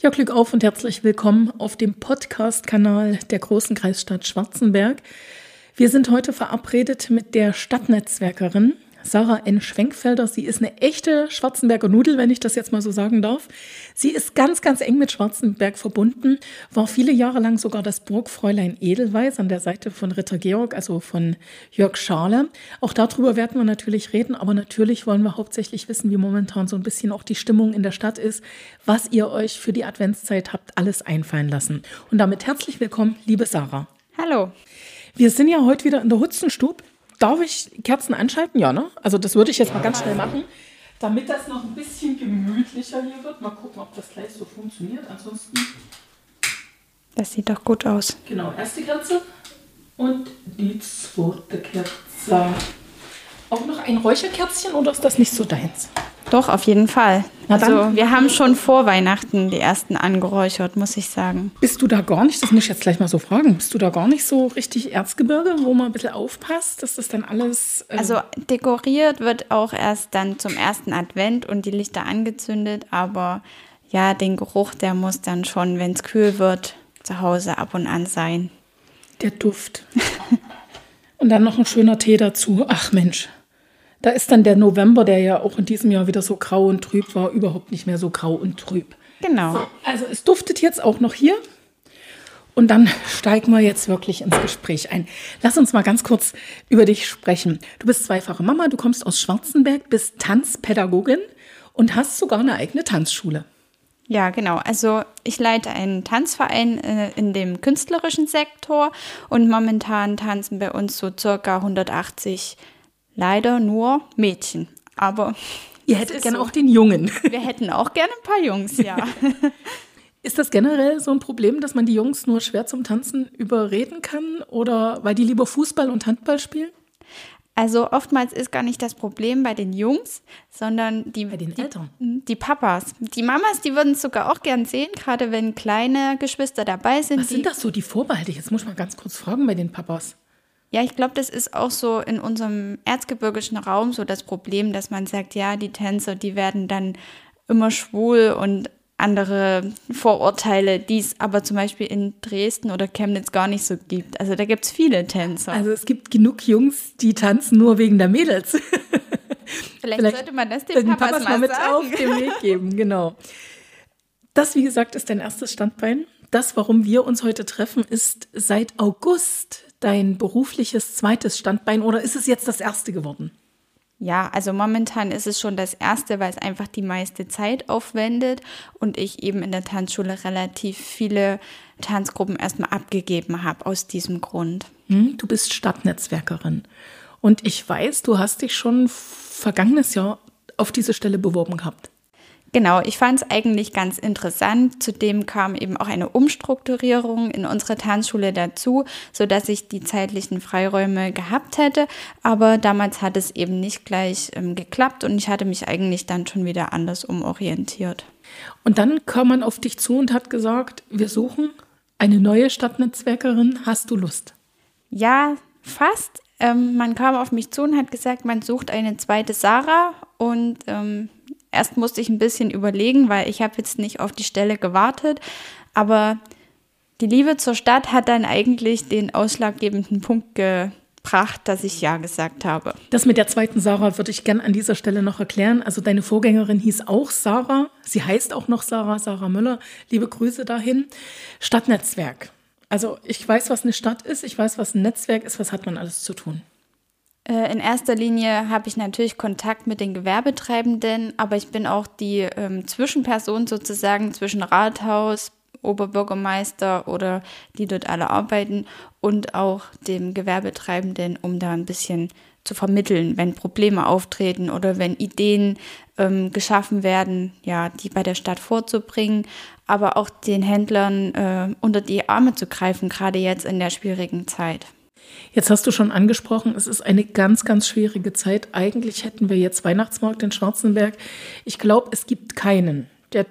Ja, Glück auf und herzlich willkommen auf dem Podcast-Kanal der großen Kreisstadt Schwarzenberg. Wir sind heute verabredet mit der Stadtnetzwerkerin Sarah N. Schwenkfelder. Sie ist eine echte Schwarzenberger Nudel, wenn ich das jetzt mal so sagen darf. Sie ist ganz, ganz eng mit Schwarzenberg verbunden, war viele Jahre lang sogar das Burgfräulein Edelweiß an der Seite von Ritter Georg, also von Jörg Schale. Auch darüber werden wir natürlich reden, aber natürlich wollen wir hauptsächlich wissen, wie momentan so ein bisschen auch die Stimmung in der Stadt ist, was ihr euch für die Adventszeit habt alles einfallen lassen. Und damit herzlich willkommen, liebe Sarah. Hallo. Wir sind ja heute wieder in der Hutzenstube. Darf ich Kerzen anschalten? Ja, ne? Also das würde ich jetzt mal ganz schnell machen, damit das noch ein bisschen gemütlicher hier wird. Mal gucken, ob das gleich so funktioniert. Ansonsten. Das sieht doch gut aus. Genau, erste Kerze und die zweite Kerze. Auch noch ein Räucherkerzchen oder ist das nicht so deins? Doch, auf jeden Fall. Also wir haben schon vor Weihnachten die ersten angeräuchert, muss ich sagen. Bist du da gar nicht, das muss ich jetzt gleich mal so fragen, bist du da gar nicht so richtig Erzgebirge, wo man ein bisschen aufpasst, dass das dann alles... Äh also dekoriert wird auch erst dann zum ersten Advent und die Lichter angezündet, aber ja, den Geruch, der muss dann schon, wenn es kühl wird, zu Hause ab und an sein. Der Duft. und dann noch ein schöner Tee dazu. Ach Mensch. Da ist dann der November, der ja auch in diesem Jahr wieder so grau und trüb war, überhaupt nicht mehr so grau und trüb. Genau. So, also es duftet jetzt auch noch hier. Und dann steigen wir jetzt wirklich ins Gespräch ein. Lass uns mal ganz kurz über dich sprechen. Du bist zweifache Mama, du kommst aus Schwarzenberg, bist Tanzpädagogin und hast sogar eine eigene Tanzschule. Ja, genau. Also ich leite einen Tanzverein äh, in dem künstlerischen Sektor und momentan tanzen bei uns so circa 180 leider nur Mädchen. Aber ihr hättet gerne so. auch den Jungen. Wir hätten auch gerne ein paar Jungs, ja. Ist das generell so ein Problem, dass man die Jungs nur schwer zum Tanzen überreden kann oder weil die lieber Fußball und Handball spielen? Also oftmals ist gar nicht das Problem bei den Jungs, sondern die, bei den die, Eltern. Die Papas. Die Mamas, die würden es sogar auch gern sehen, gerade wenn kleine Geschwister dabei sind. Was sind das so die Vorbehalte? Jetzt muss ich mal ganz kurz fragen bei den Papas. Ja, ich glaube, das ist auch so in unserem erzgebirgischen Raum so das Problem, dass man sagt, ja, die Tänzer, die werden dann immer schwul und andere Vorurteile, die es aber zum Beispiel in Dresden oder Chemnitz gar nicht so gibt. Also da gibt es viele Tänzer. Also es gibt genug Jungs, die tanzen nur wegen der Mädels. Vielleicht, Vielleicht sollte man das den Papas, Papas mal mit sagen. auf den Weg geben, genau. Das, wie gesagt, ist dein erstes Standbein. Das, warum wir uns heute treffen, ist seit August dein berufliches zweites Standbein oder ist es jetzt das erste geworden? Ja, also momentan ist es schon das erste, weil es einfach die meiste Zeit aufwendet und ich eben in der Tanzschule relativ viele Tanzgruppen erstmal abgegeben habe aus diesem Grund. Hm, du bist Stadtnetzwerkerin und ich weiß, du hast dich schon vergangenes Jahr auf diese Stelle beworben gehabt. Genau, ich fand es eigentlich ganz interessant. Zudem kam eben auch eine Umstrukturierung in unserer Tanzschule dazu, sodass ich die zeitlichen Freiräume gehabt hätte. Aber damals hat es eben nicht gleich ähm, geklappt und ich hatte mich eigentlich dann schon wieder anders umorientiert. Und dann kam man auf dich zu und hat gesagt, wir suchen eine neue Stadtnetzwerkerin. Hast du Lust? Ja, fast. Ähm, man kam auf mich zu und hat gesagt, man sucht eine zweite Sarah und ähm, Erst musste ich ein bisschen überlegen, weil ich habe jetzt nicht auf die Stelle gewartet, aber die Liebe zur Stadt hat dann eigentlich den ausschlaggebenden Punkt gebracht, dass ich ja gesagt habe. Das mit der zweiten Sarah würde ich gerne an dieser Stelle noch erklären. Also deine Vorgängerin hieß auch Sarah. Sie heißt auch noch Sarah, Sarah Müller. Liebe Grüße dahin. Stadtnetzwerk. Also ich weiß, was eine Stadt ist, ich weiß, was ein Netzwerk ist, was hat man alles zu tun. Äh, in erster Linie habe ich natürlich Kontakt mit den Gewerbetreibenden, aber ich bin auch die ähm, Zwischenperson sozusagen zwischen Rathaus, Oberbürgermeister oder die dort alle arbeiten und auch dem Gewerbetreibenden, um da ein bisschen zu vermitteln, wenn Probleme auftreten oder wenn Ideen ähm, geschaffen werden, ja, die bei der Stadt vorzubringen, aber auch den Händlern äh, unter die Arme zu greifen, gerade jetzt in der schwierigen Zeit. Jetzt hast du schon angesprochen, es ist eine ganz, ganz schwierige Zeit. Eigentlich hätten wir jetzt Weihnachtsmarkt in Schwarzenberg. Ich glaube, es gibt keinen, der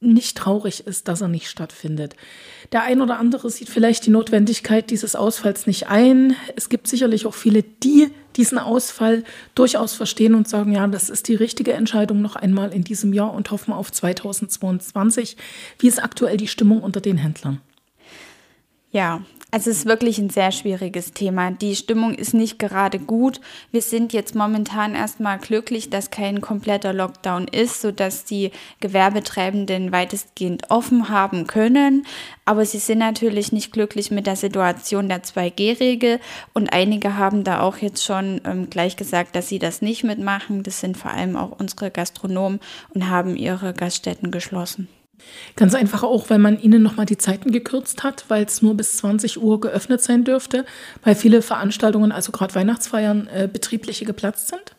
nicht traurig ist, dass er nicht stattfindet. Der ein oder andere sieht vielleicht die Notwendigkeit dieses Ausfalls nicht ein. Es gibt sicherlich auch viele, die diesen Ausfall durchaus verstehen und sagen, ja, das ist die richtige Entscheidung noch einmal in diesem Jahr und hoffen auf 2022. Wie ist aktuell die Stimmung unter den Händlern? Ja, es ist wirklich ein sehr schwieriges Thema. Die Stimmung ist nicht gerade gut. Wir sind jetzt momentan erstmal glücklich, dass kein kompletter Lockdown ist, sodass die Gewerbetreibenden weitestgehend offen haben können. Aber sie sind natürlich nicht glücklich mit der Situation der 2G-Regel und einige haben da auch jetzt schon ähm, gleich gesagt, dass sie das nicht mitmachen. Das sind vor allem auch unsere Gastronomen und haben ihre Gaststätten geschlossen. Ganz einfach auch, weil man ihnen nochmal die Zeiten gekürzt hat, weil es nur bis 20 Uhr geöffnet sein dürfte, weil viele Veranstaltungen, also gerade Weihnachtsfeiern, äh, betriebliche geplatzt sind?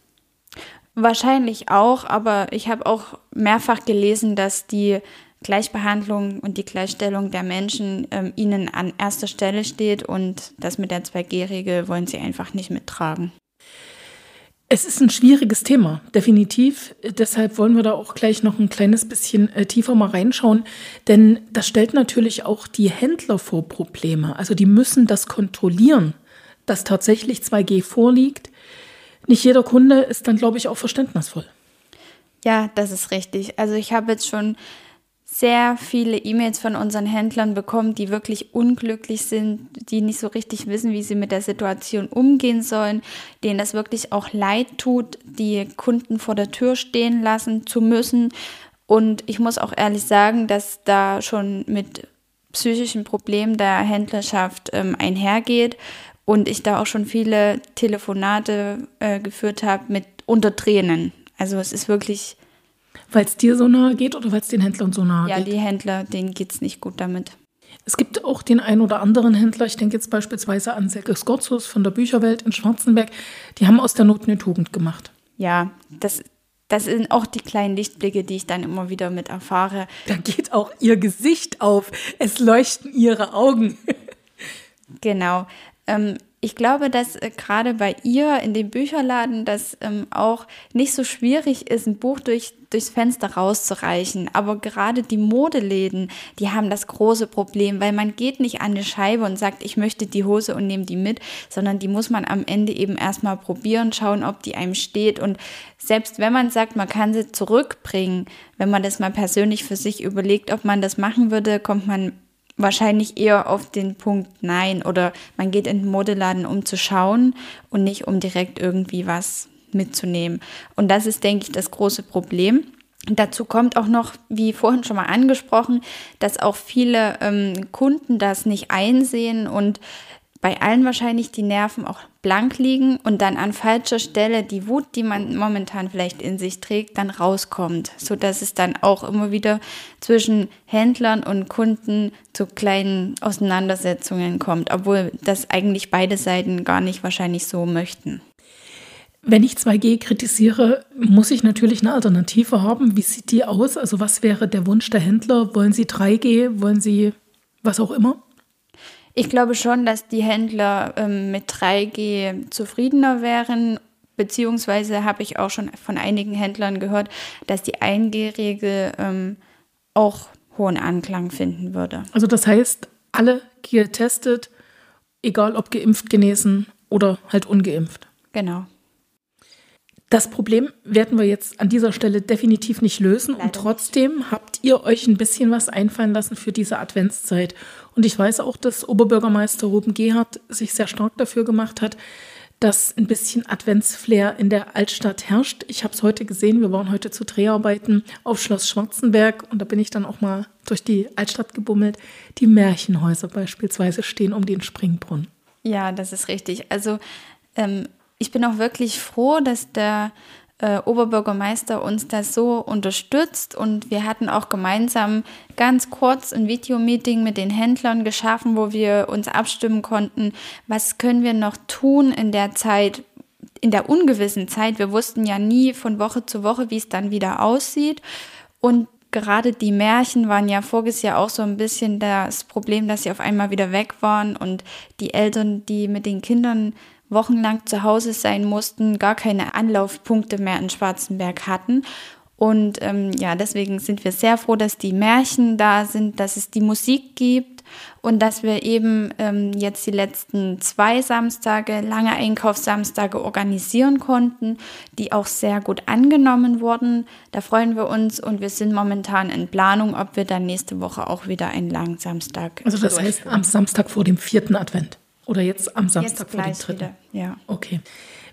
Wahrscheinlich auch, aber ich habe auch mehrfach gelesen, dass die Gleichbehandlung und die Gleichstellung der Menschen ähm, ihnen an erster Stelle steht und das mit der 2G-Regel wollen sie einfach nicht mittragen. Es ist ein schwieriges Thema, definitiv. Deshalb wollen wir da auch gleich noch ein kleines bisschen äh, tiefer mal reinschauen. Denn das stellt natürlich auch die Händler vor Probleme. Also die müssen das kontrollieren, dass tatsächlich 2G vorliegt. Nicht jeder Kunde ist dann, glaube ich, auch verständnisvoll. Ja, das ist richtig. Also ich habe jetzt schon sehr viele E-Mails von unseren Händlern bekommen, die wirklich unglücklich sind, die nicht so richtig wissen, wie sie mit der Situation umgehen sollen, denen das wirklich auch leid tut, die Kunden vor der Tür stehen lassen zu müssen. Und ich muss auch ehrlich sagen, dass da schon mit psychischen Problemen der Händlerschaft ähm, einhergeht und ich da auch schon viele Telefonate äh, geführt habe mit unter Tränen. Also es ist wirklich weil es dir so nahe geht oder weil es den Händlern so nahe ja, geht? Ja, die Händler, denen geht es nicht gut damit. Es gibt auch den einen oder anderen Händler, ich denke jetzt beispielsweise an Selke Skotzos von der Bücherwelt in Schwarzenberg, die haben aus der Not eine Tugend gemacht. Ja, das, das sind auch die kleinen Lichtblicke, die ich dann immer wieder mit erfahre. Da geht auch ihr Gesicht auf, es leuchten ihre Augen. genau. Ähm, ich glaube, dass äh, gerade bei ihr in dem Bücherladen das ähm, auch nicht so schwierig ist, ein Buch durch, durchs Fenster rauszureichen. Aber gerade die Modeläden, die haben das große Problem, weil man geht nicht an eine Scheibe und sagt, ich möchte die Hose und nehme die mit, sondern die muss man am Ende eben erstmal probieren, schauen, ob die einem steht. Und selbst wenn man sagt, man kann sie zurückbringen, wenn man das mal persönlich für sich überlegt, ob man das machen würde, kommt man wahrscheinlich eher auf den Punkt Nein oder man geht in den Modeladen, um zu schauen und nicht um direkt irgendwie was mitzunehmen. Und das ist, denke ich, das große Problem. Dazu kommt auch noch, wie vorhin schon mal angesprochen, dass auch viele ähm, Kunden das nicht einsehen und bei allen wahrscheinlich die Nerven auch blank liegen und dann an falscher Stelle die Wut, die man momentan vielleicht in sich trägt, dann rauskommt, so dass es dann auch immer wieder zwischen Händlern und Kunden zu kleinen Auseinandersetzungen kommt, obwohl das eigentlich beide Seiten gar nicht wahrscheinlich so möchten. Wenn ich 2G kritisiere, muss ich natürlich eine Alternative haben. Wie sieht die aus? Also was wäre der Wunsch der Händler? Wollen sie 3G? Wollen sie was auch immer? Ich glaube schon, dass die Händler ähm, mit 3G zufriedener wären, beziehungsweise habe ich auch schon von einigen Händlern gehört, dass die 1G-Regel ähm, auch hohen Anklang finden würde. Also das heißt, alle getestet, egal ob geimpft, genesen oder halt ungeimpft. Genau. Das Problem werden wir jetzt an dieser Stelle definitiv nicht lösen Leider und trotzdem habt ihr euch ein bisschen was einfallen lassen für diese Adventszeit. Und ich weiß auch, dass Oberbürgermeister Ruben Gerhardt sich sehr stark dafür gemacht hat, dass ein bisschen Adventsflair in der Altstadt herrscht. Ich habe es heute gesehen, wir waren heute zu Dreharbeiten auf Schloss Schwarzenberg und da bin ich dann auch mal durch die Altstadt gebummelt. Die Märchenhäuser beispielsweise stehen um den Springbrunnen. Ja, das ist richtig. Also ähm, ich bin auch wirklich froh, dass der äh, Oberbürgermeister uns da so unterstützt. Und wir hatten auch gemeinsam ganz kurz ein Videomeeting mit den Händlern geschaffen, wo wir uns abstimmen konnten, was können wir noch tun in der Zeit, in der ungewissen Zeit. Wir wussten ja nie von Woche zu Woche, wie es dann wieder aussieht. Und gerade die Märchen waren ja voriges Jahr auch so ein bisschen das Problem, dass sie auf einmal wieder weg waren. Und die Eltern, die mit den Kindern wochenlang zu Hause sein mussten, gar keine Anlaufpunkte mehr in Schwarzenberg hatten. Und ähm, ja, deswegen sind wir sehr froh, dass die Märchen da sind, dass es die Musik gibt und dass wir eben ähm, jetzt die letzten zwei Samstage, lange Einkaufssamstage organisieren konnten, die auch sehr gut angenommen wurden. Da freuen wir uns und wir sind momentan in Planung, ob wir dann nächste Woche auch wieder einen langen Samstag. Also das heißt am Samstag vor dem vierten Advent oder jetzt am Samstag jetzt vor dem dritten. ja. Okay.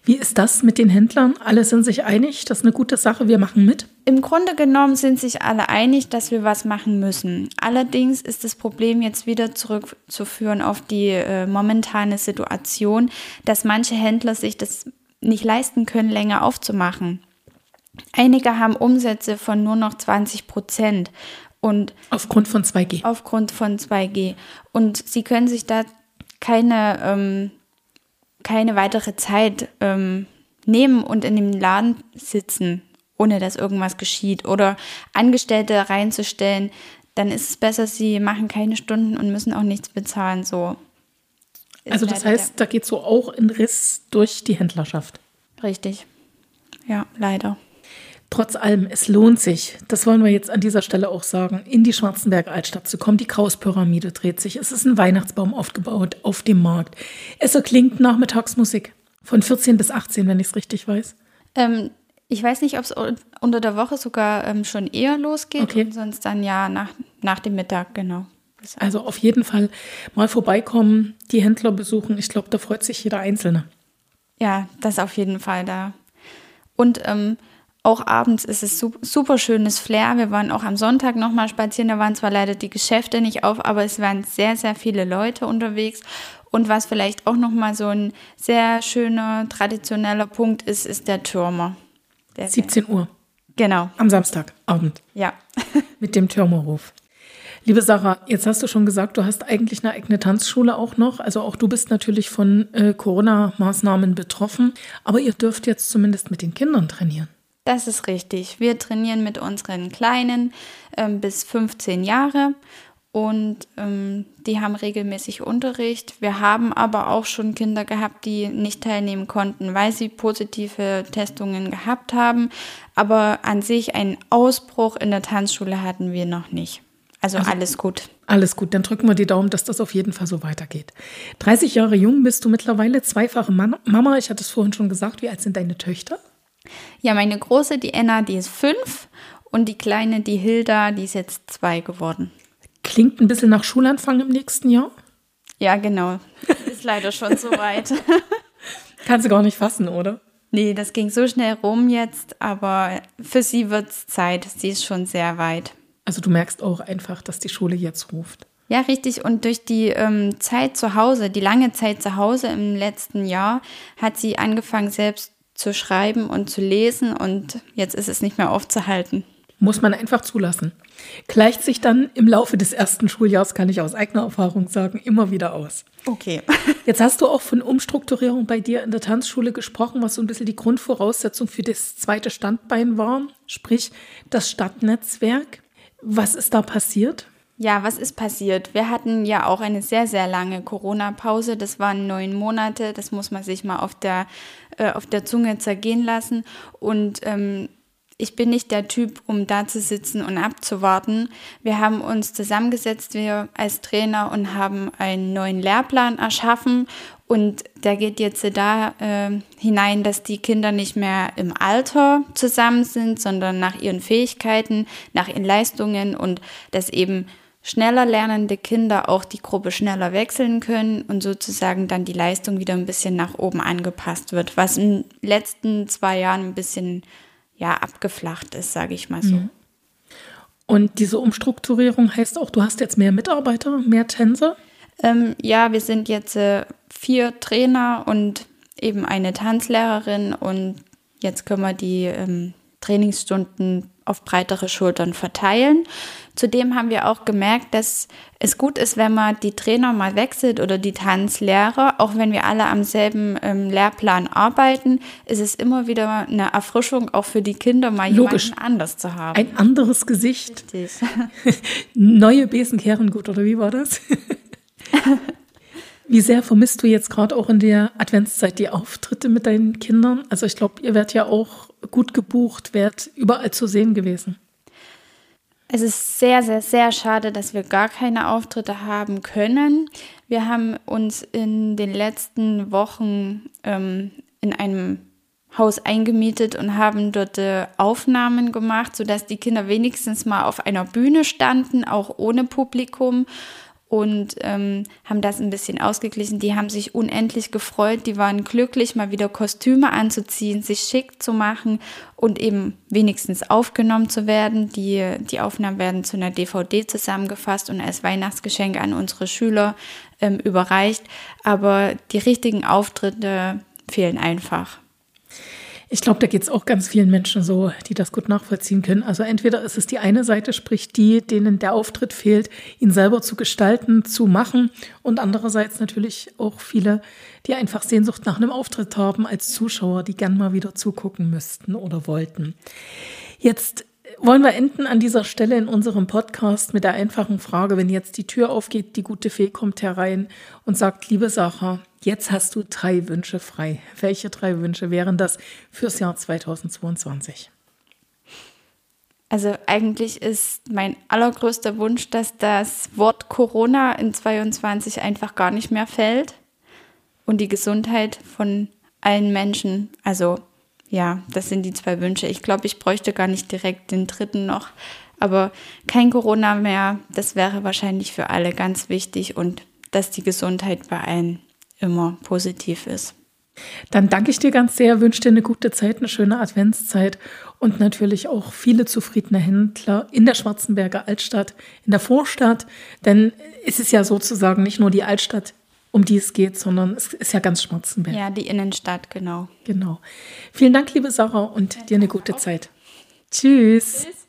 Wie ist das mit den Händlern? Alle sind sich einig, das ist eine gute Sache, wir machen mit. Im Grunde genommen sind sich alle einig, dass wir was machen müssen. Allerdings ist das Problem jetzt wieder zurückzuführen auf die äh, momentane Situation, dass manche Händler sich das nicht leisten können, länger aufzumachen. Einige haben Umsätze von nur noch 20 Prozent und Aufgrund von 2G. aufgrund von 2G. Und sie können sich da keine, ähm, keine weitere Zeit ähm, nehmen und in dem Laden sitzen, ohne dass irgendwas geschieht. Oder Angestellte reinzustellen, dann ist es besser, sie machen keine Stunden und müssen auch nichts bezahlen. So. Ist Also das heißt, da geht so auch ein Riss durch die Händlerschaft. Richtig. Ja, leider. Trotz allem, es lohnt sich, das wollen wir jetzt an dieser Stelle auch sagen, in die Schwarzenberg Altstadt zu kommen. Die Krauspyramide dreht sich. Es ist ein Weihnachtsbaum aufgebaut auf dem Markt. Es erklingt Nachmittagsmusik von 14 bis 18, wenn ich es richtig weiß. Ähm, ich weiß nicht, ob es unter der Woche sogar ähm, schon eher losgeht Okay. und sonst dann ja nach, nach dem Mittag, genau. Also auf jeden Fall mal vorbeikommen, die Händler besuchen. Ich glaube, da freut sich jeder Einzelne. Ja, das auf jeden Fall da. Und ähm, auch abends ist es su- super schönes Flair. Wir waren auch am Sonntag nochmal spazieren. Da waren zwar leider die Geschäfte nicht auf, aber es waren sehr, sehr viele Leute unterwegs. Und was vielleicht auch nochmal so ein sehr schöner, traditioneller Punkt ist, ist der Türmer. Der 17 Uhr Genau, am Samstagabend ja. mit dem Türmerhof. Liebe Sarah, jetzt hast du schon gesagt, du hast eigentlich eine eigene Tanzschule auch noch. Also auch du bist natürlich von äh, Corona-Maßnahmen betroffen. Aber ihr dürft jetzt zumindest mit den Kindern trainieren. Das ist richtig. Wir trainieren mit unseren Kleinen ähm, bis 15 Jahre und ähm, die haben regelmäßig Unterricht. Wir haben aber auch schon Kinder gehabt, die nicht teilnehmen konnten, weil sie positive Testungen gehabt haben. Aber an sich einen Ausbruch in der Tanzschule hatten wir noch nicht. Also, alles gut. Alles gut, dann drücken wir die Daumen, dass das auf jeden Fall so weitergeht. 30 Jahre jung bist du mittlerweile, zweifache Mama. Ich hatte es vorhin schon gesagt. Wie alt sind deine Töchter? Ja, meine große, die Enna, die ist fünf und die kleine, die Hilda, die ist jetzt zwei geworden. Klingt ein bisschen nach Schulanfang im nächsten Jahr. Ja, genau. Ist leider schon so weit. Kannst du gar nicht fassen, oder? Nee, das ging so schnell rum jetzt, aber für sie wird's Zeit. Sie ist schon sehr weit. Also du merkst auch einfach, dass die Schule jetzt ruft. Ja, richtig. Und durch die ähm, Zeit zu Hause, die lange Zeit zu Hause im letzten Jahr, hat sie angefangen, selbst zu schreiben und zu lesen. Und jetzt ist es nicht mehr aufzuhalten. Muss man einfach zulassen. Gleicht sich dann im Laufe des ersten Schuljahres, kann ich aus eigener Erfahrung sagen, immer wieder aus. Okay. Jetzt hast du auch von Umstrukturierung bei dir in der Tanzschule gesprochen, was so ein bisschen die Grundvoraussetzung für das zweite Standbein war, sprich das Stadtnetzwerk. Was ist da passiert? Ja, was ist passiert? Wir hatten ja auch eine sehr, sehr lange Corona-Pause. Das waren neun Monate. Das muss man sich mal auf der, äh, auf der Zunge zergehen lassen. Und ähm, ich bin nicht der Typ, um da zu sitzen und abzuwarten. Wir haben uns zusammengesetzt, wir als Trainer, und haben einen neuen Lehrplan erschaffen. Und der geht jetzt da äh, hinein, dass die Kinder nicht mehr im Alter zusammen sind, sondern nach ihren Fähigkeiten, nach ihren Leistungen und dass eben schneller lernende Kinder auch die Gruppe schneller wechseln können und sozusagen dann die Leistung wieder ein bisschen nach oben angepasst wird, was in den letzten zwei Jahren ein bisschen ja abgeflacht ist, sage ich mal so. Und diese Umstrukturierung heißt auch, du hast jetzt mehr Mitarbeiter, mehr Tänzer. Ähm, ja, wir sind jetzt äh, vier Trainer und eben eine Tanzlehrerin und jetzt können wir die ähm, Trainingsstunden auf breitere Schultern verteilen. Zudem haben wir auch gemerkt, dass es gut ist, wenn man die Trainer mal wechselt oder die Tanzlehrer. Auch wenn wir alle am selben ähm, Lehrplan arbeiten, ist es immer wieder eine Erfrischung auch für die Kinder, mal Logisch. jemanden anders zu haben. Ein anderes Gesicht. Richtig. Neue Besen kehren gut, oder wie war das? wie sehr vermisst du jetzt gerade auch in der Adventszeit die Auftritte mit deinen Kindern? Also ich glaube, ihr werdet ja auch gut gebucht, werdet überall zu sehen gewesen. Es ist sehr, sehr, sehr schade, dass wir gar keine Auftritte haben können. Wir haben uns in den letzten Wochen ähm, in einem Haus eingemietet und haben dort äh, Aufnahmen gemacht, sodass die Kinder wenigstens mal auf einer Bühne standen, auch ohne Publikum und ähm, haben das ein bisschen ausgeglichen. Die haben sich unendlich gefreut, die waren glücklich, mal wieder Kostüme anzuziehen, sich schick zu machen und eben wenigstens aufgenommen zu werden. Die, die Aufnahmen werden zu einer DVD zusammengefasst und als Weihnachtsgeschenk an unsere Schüler ähm, überreicht. Aber die richtigen Auftritte fehlen einfach. Ich glaube, da geht es auch ganz vielen Menschen so, die das gut nachvollziehen können. Also entweder ist es die eine Seite, sprich die, denen der Auftritt fehlt, ihn selber zu gestalten, zu machen. Und andererseits natürlich auch viele, die einfach Sehnsucht nach einem Auftritt haben als Zuschauer, die gern mal wieder zugucken müssten oder wollten. Jetzt wollen wir enden an dieser Stelle in unserem Podcast mit der einfachen Frage, wenn jetzt die Tür aufgeht, die gute Fee kommt herein und sagt, liebe Sarah, Jetzt hast du drei Wünsche frei. Welche drei Wünsche wären das fürs Jahr 2022? Also eigentlich ist mein allergrößter Wunsch, dass das Wort Corona in 22 einfach gar nicht mehr fällt und die Gesundheit von allen Menschen. Also ja, das sind die zwei Wünsche. Ich glaube, ich bräuchte gar nicht direkt den dritten noch, aber kein Corona mehr. Das wäre wahrscheinlich für alle ganz wichtig und dass die Gesundheit bei allen immer positiv ist. Dann danke ich dir ganz sehr, wünsche dir eine gute Zeit, eine schöne Adventszeit und natürlich auch viele zufriedene Händler in der Schwarzenberger Altstadt, in der Vorstadt. Denn es ist ja sozusagen nicht nur die Altstadt, um die es geht, sondern es ist ja ganz Schwarzenberg. Ja, die Innenstadt, genau. Genau. Vielen Dank, liebe Sarah, und dir eine gute Zeit. Tschüss. Tschüss.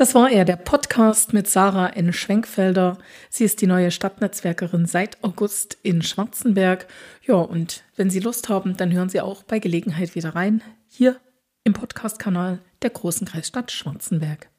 Das war er, der Podcast mit Sarah N. Schwenkfelder. Sie ist die neue Stadtnetzwerkerin seit August in Schwarzenberg. Ja, und wenn Sie Lust haben, dann hören Sie auch bei Gelegenheit wieder rein, hier im Podcast-Kanal der Großen Kreisstadt Schwarzenberg.